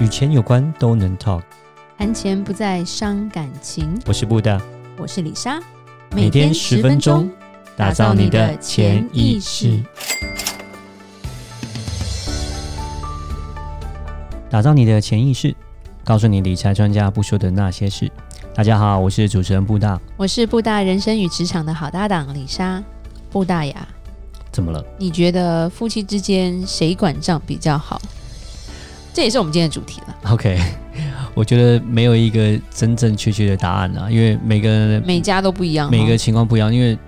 与钱有关都能 talk，谈钱不再伤感情。我是布大，我是李莎，每天十分钟，打造你的潜意识，打造你的潜意识，告诉你理财专家不说的那些事。大家好，我是主持人布大，我是布大人生与职场的好搭档李莎。布大呀，怎么了？你觉得夫妻之间谁管账比较好？这也是我们今天的主题了。OK，我觉得没有一个真正确切的答案啊，因为每个人每家都不一样，每个情况不一样。因为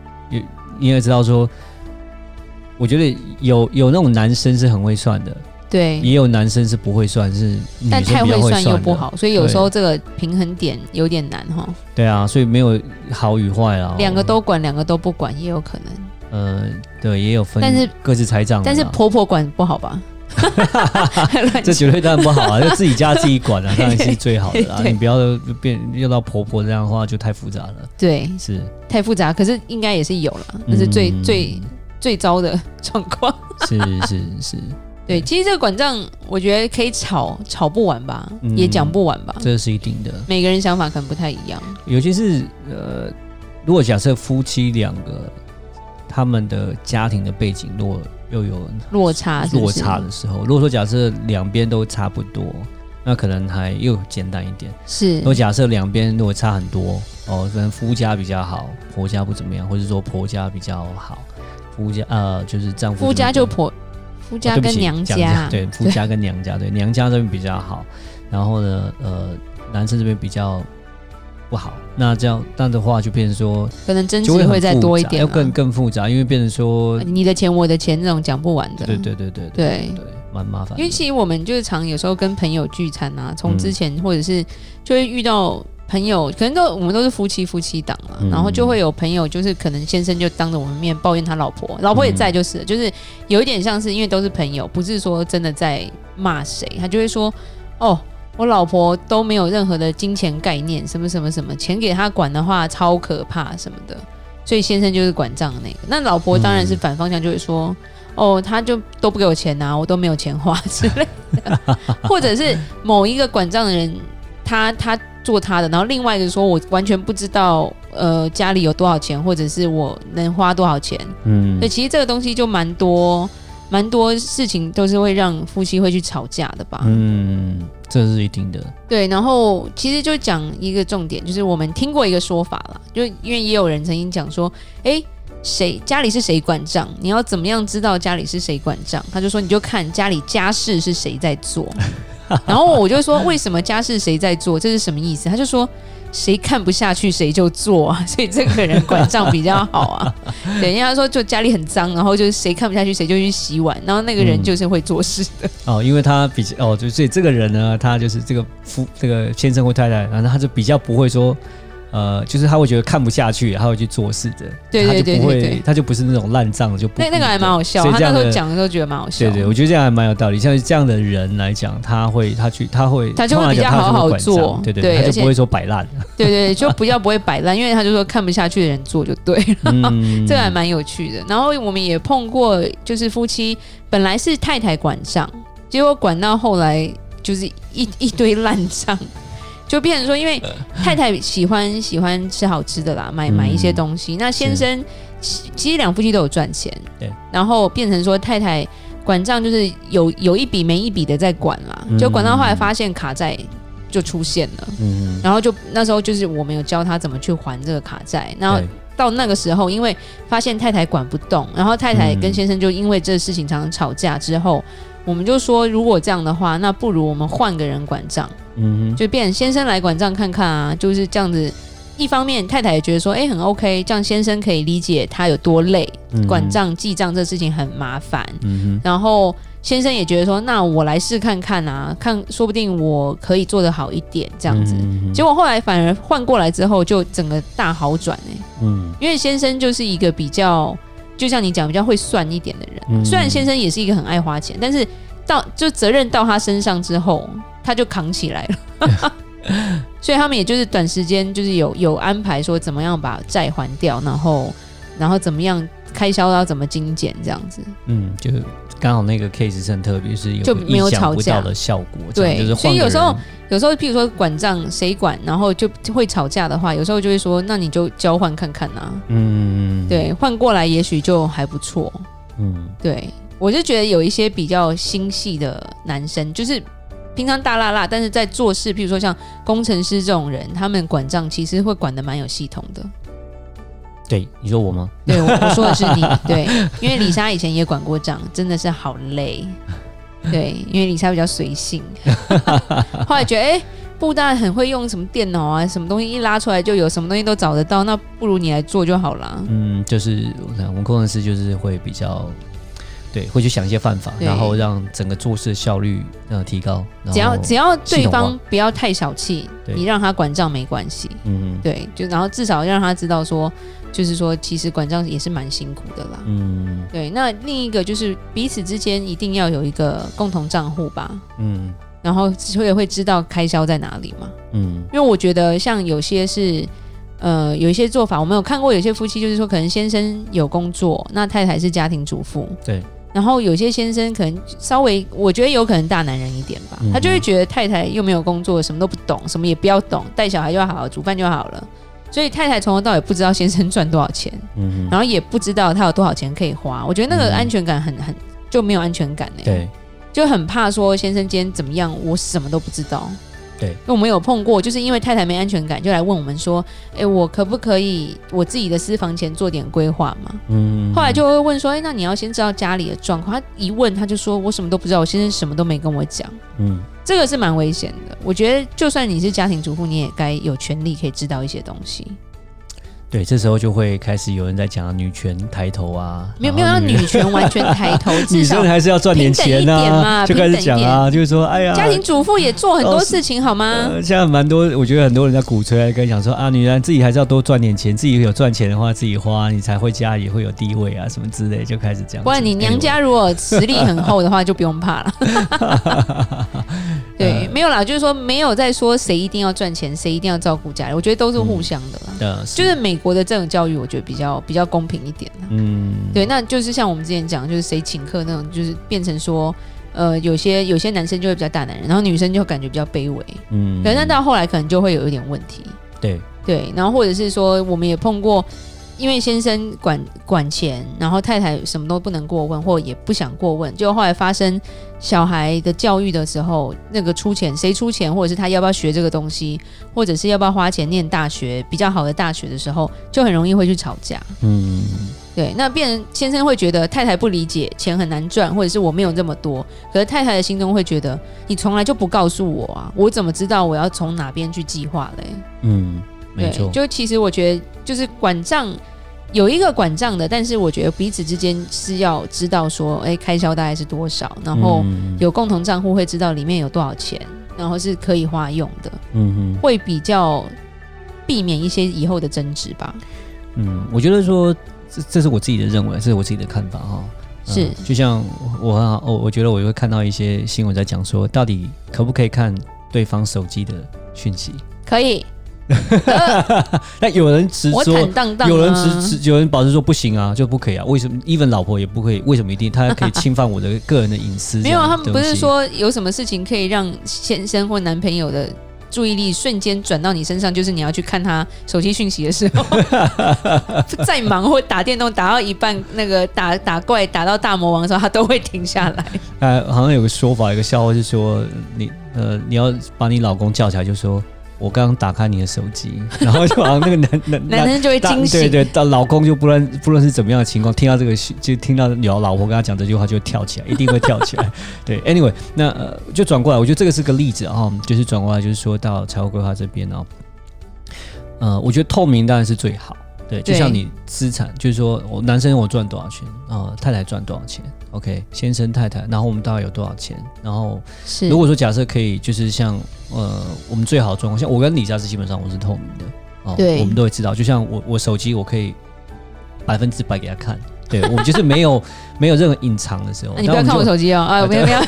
你也知道说，我觉得有有那种男生是很会算的，对，也有男生是不会算，是但太会算又不好，所以有时候这个平衡点有点难哈。对啊，所以没有好与坏啊，两个都管，两个都不管也有可能。呃，对，也有分，但是各自财账，但是婆婆管不好吧？这绝对当然不好啊！就自己家自己管啊，当然是最好的啦。你不要变用到婆婆这样的话，就太复杂了。对，是太复杂。可是应该也是有了，那是最、嗯、最最糟的状况。是是是，对。其实这个管账，我觉得可以吵吵不完吧，嗯、也讲不完吧。这是一定的。每个人想法可能不太一样。尤其是呃，如果假设夫妻两个他们的家庭的背景弱。又有落差是是落差的时候，如果说假设两边都差不多，那可能还又简单一点。是，如果假设两边如果差很多，哦，可能夫家比较好，婆家不怎么样，或者说婆家比较好，夫家呃就是丈夫。夫家就婆，夫家跟娘家，哦、对，夫家跟娘家，对，娘家这边比较好。然后呢，呃，男生这边比较。不好，那这样这样的话就变成说，可能争执会再多一点，要更更复杂，因为变成说你的钱我的钱这种讲不完的，对对对对对对，对，蛮麻烦。因为其实我们就是常有时候跟朋友聚餐啊，从之前或者是就会遇到朋友，可能都我们都是夫妻夫妻档嘛，然后就会有朋友就是可能先生就当着我们面抱怨他老婆，老婆也在，就是就是有一点像是因为都是朋友，不是说真的在骂谁，他就会说哦。我老婆都没有任何的金钱概念，什么什么什么钱给她管的话超可怕什么的，所以先生就是管账的那个。那老婆当然是反方向，就会说、嗯、哦，他就都不给我钱啊，我都没有钱花之类的，或者是某一个管账的人，他他做他的，然后另外一个说我完全不知道呃家里有多少钱，或者是我能花多少钱。嗯，所以其实这个东西就蛮多。蛮多事情都是会让夫妻会去吵架的吧？嗯，这是一定的。对，然后其实就讲一个重点，就是我们听过一个说法了，就因为也有人曾经讲说，哎，谁家里是谁管账？你要怎么样知道家里是谁管账？他就说，你就看家里家事是谁在做。然后我就说，为什么家事谁在做？这是什么意思？他就说。谁看不下去谁就做啊，所以这个人管账比较好啊。对，人家说就家里很脏，然后就是谁看不下去谁就去洗碗，然后那个人就是会做事的。嗯、哦，因为他比较哦，就所以这个人呢，他就是这个夫这个先生或太太，然后他就比较不会说。呃，就是他会觉得看不下去，他会去做事的，对对对他就不会，他就不是那种烂账，就不那那个还蛮好笑，他那时候讲的时候觉得蛮好笑，对对，我觉得这样还蛮有道理。像这样的人来讲，他会他去他会他就会比较好好做，对对对，他就不会说摆烂，对对，就不要不会摆烂，因为他就说看不下去的人做就对了，嗯、这个还蛮有趣的。然后我们也碰过，就是夫妻本来是太太管账，结果管到后来就是一一堆烂账。就变成说，因为太太喜欢喜欢吃好吃的啦，买买一些东西。嗯、那先生其实两夫妻都有赚钱，对。然后变成说太太管账，就是有有一笔没一笔的在管啦。就管到后来发现卡债就出现了，嗯。然后就那时候就是我们有教他怎么去还这个卡债。然后到那个时候，因为发现太太管不动，然后太太跟先生就因为这个事情常常吵架之后，我们就说，如果这样的话，那不如我们换个人管账。嗯，就变先生来管账看看啊，就是这样子。一方面太太也觉得说，哎、欸，很 OK，这样先生可以理解他有多累，嗯、管账记账这事情很麻烦。嗯，然后先生也觉得说，那我来试看看啊，看说不定我可以做得好一点这样子。嗯、结果后来反而换过来之后，就整个大好转哎。嗯，因为先生就是一个比较，就像你讲比较会算一点的人。嗯、虽然先生也是一个很爱花钱，但是到就责任到他身上之后。他就扛起来了，所以他们也就是短时间就是有有安排说怎么样把债还掉，然后然后怎么样开销要怎么精简这样子。嗯，就刚好那个 case 是很特别，是有就没有吵架的效果。对，就是所以有时候有时候，譬如说管账谁管，然后就会吵架的话，有时候就会说，那你就交换看看啊。嗯，对，换过来也许就还不错。嗯，对，我就觉得有一些比较心细的男生，就是平常大辣辣，但是在做事，譬如说像工程师这种人，他们管账其实会管的蛮有系统的。对，你说我吗？对，我我说的是你。对，因为李莎以前也管过账，真的是好累。对，因为李莎比较随性，后来觉得哎，布大很会用什么电脑啊，什么东西一拉出来就有，什么东西都找得到，那不如你来做就好了。嗯，就是我们工程师就是会比较。对，会去想一些办法，然后让整个做事效率呃提高。只要只要对方不要太小气，你让他管账没关系。嗯，对，就然后至少让他知道说，就是说其实管账也是蛮辛苦的啦。嗯，对。那另一个就是彼此之间一定要有一个共同账户吧。嗯，然后会会知道开销在哪里嘛。嗯，因为我觉得像有些是呃有一些做法，我们有看过有些夫妻就是说可能先生有工作，那太太是家庭主妇。对。然后有些先生可能稍微，我觉得有可能大男人一点吧，他就会觉得太太又没有工作，什么都不懂，什么也不要懂，带小孩就好好煮饭就好了。所以太太从头到尾不知道先生赚多少钱，嗯，然后也不知道他有多少钱可以花。我觉得那个安全感很很就没有安全感呢，对，就很怕说先生今天怎么样，我什么都不知道。对，因为我们有碰过，就是因为太太没安全感，就来问我们说：“哎，我可不可以我自己的私房钱做点规划嘛？”嗯，后来就会问说：“哎，那你要先知道家里的状况。”他一问他就说：“我什么都不知道，我先生什么都没跟我讲。”嗯，这个是蛮危险的。我觉得就算你是家庭主妇，你也该有权利可以知道一些东西。对，这时候就会开始有人在讲女权抬头啊，没有没有让女权完全抬头，女生还是要赚点钱啊，就开始讲啊，就是说，哎呀，家庭主妇也做很多事情好吗？现在蛮多，我觉得很多人在鼓吹，跟讲说啊，女人自己还是要多赚点钱，自己有赚钱的话自己花，你才会家里会有地位啊，什么之类，就开始这样。不然你娘家如果实力很厚的话，就不用怕了。对，没有啦，就是说没有在说谁一定要赚钱，谁一定要照顾家里，我觉得都是互相的啦。就是美国的这种教育，我觉得比较比较公平一点。嗯，对，那就是像我们之前讲，就是谁请客那种，就是变成说，呃，有些有些男生就会比较大男人，然后女生就感觉比较卑微。嗯，可是那到后来可能就会有一点问题。对对，然后或者是说，我们也碰过。因为先生管管钱，然后太太什么都不能过问，或也不想过问，就后来发生小孩的教育的时候，那个出钱谁出钱，或者是他要不要学这个东西，或者是要不要花钱念大学比较好的大学的时候，就很容易会去吵架。嗯，对，那变成先生会觉得太太不理解钱很难赚，或者是我没有这么多，可是太太的心中会觉得你从来就不告诉我啊，我怎么知道我要从哪边去计划嘞？嗯。没错，就其实我觉得，就是管账有一个管账的，但是我觉得彼此之间是要知道说，哎，开销大概是多少，然后有共同账户会知道里面有多少钱，然后是可以花用的，嗯哼，会比较避免一些以后的争执吧。嗯，我觉得说这这是我自己的认为，这是我自己的看法哈。是，嗯，就像我很好，我我觉得我会看到一些新闻在讲说，到底可不可以看对方手机的讯息？可以。那有人直说，当当啊、有人直直，有人保持说不行啊，就不可以啊？为什么？even 老婆也不可以？为什么一定？他可以侵犯我的个人的隐私？没有，他们不是说有什么事情可以让先生或男朋友的注意力瞬间转到你身上，就是你要去看他手机讯息的时候，再忙或打电动打到一半，那个打打怪打到大魔王的时候，他都会停下来。呃，好像有个说法，有个笑话是说，你呃，你要把你老公叫起来，就说。我刚刚打开你的手机，然后就好像那个男男男生就会惊喜，对对，到老公就不论不论是怎么样的情况，听到这个就听到有老婆跟他讲这句话，就会跳起来，一定会跳起来。对，anyway，那呃就转过来，我觉得这个是个例子啊，就是转过来就是说到财务规划这边哦，呃，我觉得透明当然是最好。对，就像你资产，就是说我男生我赚多少钱啊，太太赚多少钱，OK，先生太太，然后我们大概有多少钱，然后是。如果说假设可以，就是像呃，我们最好的状况，像我跟李佳是基本上我是透明的，哦，对，我们都会知道，就像我我手机我可以百分之百给他看，对，我们就是没有没有任何隐藏的时候。你不要看我手机哦，啊，没有没有。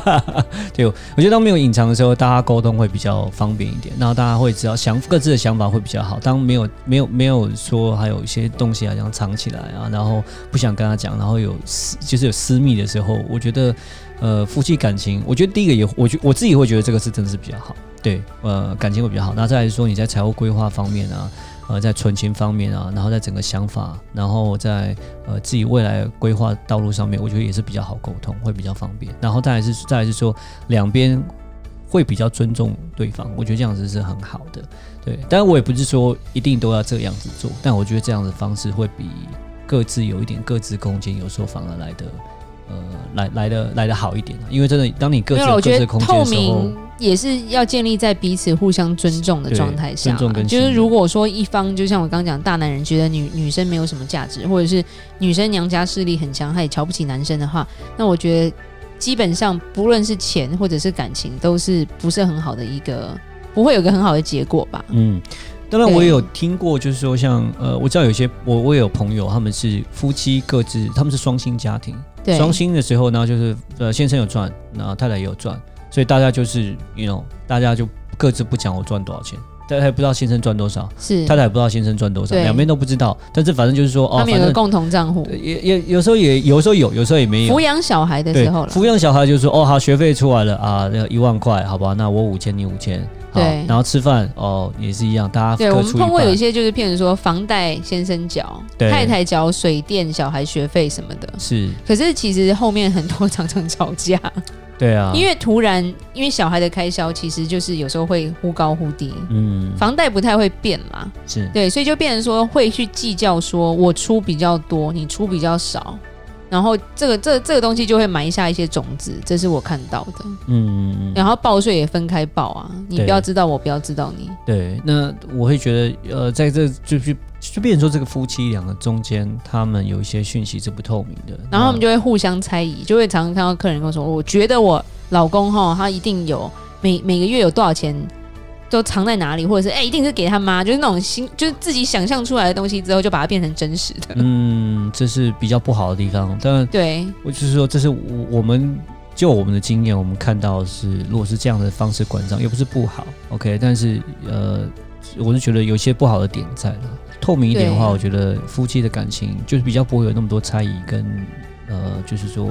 对，我觉得当没有隐藏的时候，大家沟通会比较方便一点，然后大家会知道想各自的想法会比较好。当没有没有没有说还有一些东西啊，想藏起来啊，然后不想跟他讲，然后有私就是有私密的时候，我觉得呃夫妻感情，我觉得第一个也我觉我自己会觉得这个是真的是比较好，对，呃感情会比较好。那再来说你在财务规划方面啊。呃，在存钱方面啊，然后在整个想法，然后在呃自己未来规划道路上面，我觉得也是比较好沟通，会比较方便。然后再来是再来是说，两边会比较尊重对方，我觉得这样子是很好的。对，当然我也不是说一定都要这样子做，但我觉得这样的方式会比各自有一点各自空间，有时候反而来的呃来来的来的好一点。因为真的，当你各自有各自空间的时候。也是要建立在彼此互相尊重的状态下，就是如果说一方就像我刚刚讲，大男人觉得女女生没有什么价值，或者是女生娘家势力很强，他也瞧不起男生的话，那我觉得基本上不论是钱或者是感情，都是不是很好的一个，不会有个很好的结果吧？嗯，当然我也有听过，就是说像呃，我知道有些我我也有朋友，他们是夫妻各自，他们是双薪家庭，双薪的时候呢，就是呃先生有赚，然后太太也有赚。所以大家就是，you know，大家就各自不讲我赚多少钱，大家也不知道先生赚多少，是太太也不知道先生赚多少，两边都不知道。但是反正就是说，哦，他们有个共同账户，也也有时候也有时候有，有时候也没有。抚养小孩的时候了，抚养小孩就是说，哦，好，学费出来了啊，那一万块，好吧，那我五千，你五千，对。然后吃饭哦，也是一样，大家对。我们碰过有一些就是譬如说，房贷先生缴，太太缴水电、小孩学费什么的，是。可是其实后面很多常常吵架。对啊，因为突然，因为小孩的开销其实就是有时候会忽高忽低，嗯，房贷不太会变嘛，是。对，所以就变成说会去计较，说我出比较多，你出比较少，然后这个这这个东西就会埋下一些种子，这是我看到的，嗯嗯，然后报税也分开报啊，你不要知道我，不要知道你，对，那我会觉得，呃，在这就是。就变成说，这个夫妻两个中间，他们有一些讯息是不透明的，然后他们就会互相猜疑，就会常常看到客人跟我说：“我觉得我老公哈，他一定有每每个月有多少钱都藏在哪里，或者是哎，一定是给他妈，就是那种心，就是自己想象出来的东西之后，就把它变成真实的。”嗯，这是比较不好的地方。但对我就是说，这是我我们就我们的经验，我们看到是，如果是这样的方式管账，又不是不好，OK，但是呃，我是觉得有些不好的点在了。透明一点的话，我觉得夫妻的感情就是比较不会有那么多猜疑跟呃，就是说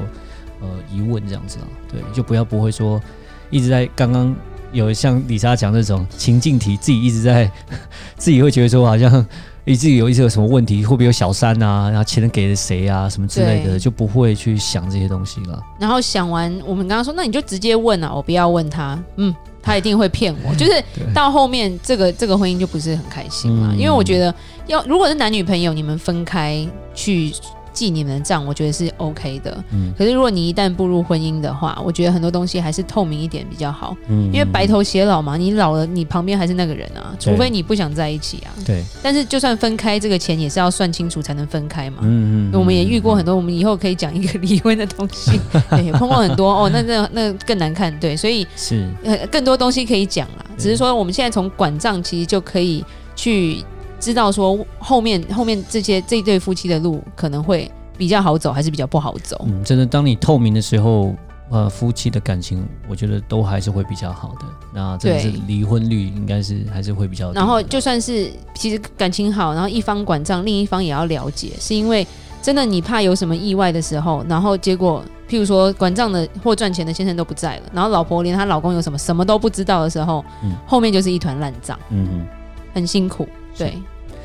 呃疑问这样子啊。对，就不要不会说一直在刚刚有像李莎讲那种情境题，自己一直在 自己会觉得说好像你自己有一些有什么问题，会不会有小三啊，然后钱给了谁啊，什么之类的，就不会去想这些东西了。然后想完，我们刚刚说，那你就直接问啊，我不要问他，嗯。他一定会骗我，就是到后面这个这个婚姻就不是很开心嘛，因为我觉得要如果是男女朋友，你们分开去。记你们的账，我觉得是 OK 的。嗯，可是如果你一旦步入婚姻的话，我觉得很多东西还是透明一点比较好。嗯，因为白头偕老嘛，你老了，你旁边还是那个人啊，除非你不想在一起啊。对。但是就算分开，这个钱也是要算清楚才能分开嘛。嗯嗯。我们也遇过很多，我们以后可以讲一个离婚的东西，对，碰过很多哦，那那那更难看。对，所以是更多东西可以讲啦。只是说我们现在从管账其实就可以去。知道说后面后面这些这对夫妻的路可能会比较好走，还是比较不好走？嗯，真的，当你透明的时候，呃，夫妻的感情，我觉得都还是会比较好的。那真的是离婚率应该是还是会比较。然后就算是其实感情好，然后一方管账，另一方也要了解，是因为真的你怕有什么意外的时候，然后结果譬如说管账的或赚钱的先生都不在了，然后老婆连她老公有什么什么都不知道的时候，嗯，后面就是一团烂账，嗯哼，很辛苦，对。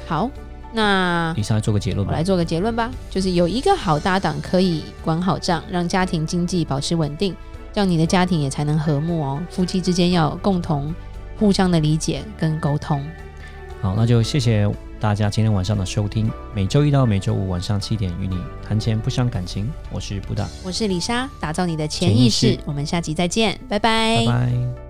好，那你上来做个结论吧。我来做个结论吧，就是有一个好搭档可以管好账，让家庭经济保持稳定，这样你的家庭也才能和睦哦。夫妻之间要共同互相的理解跟沟通。好，那就谢谢大家今天晚上的收听。每周一到每周五晚上七点与你谈钱不伤感情，我是布达，我是李莎，打造你的潜意识。意识我们下集再见，拜拜。拜拜。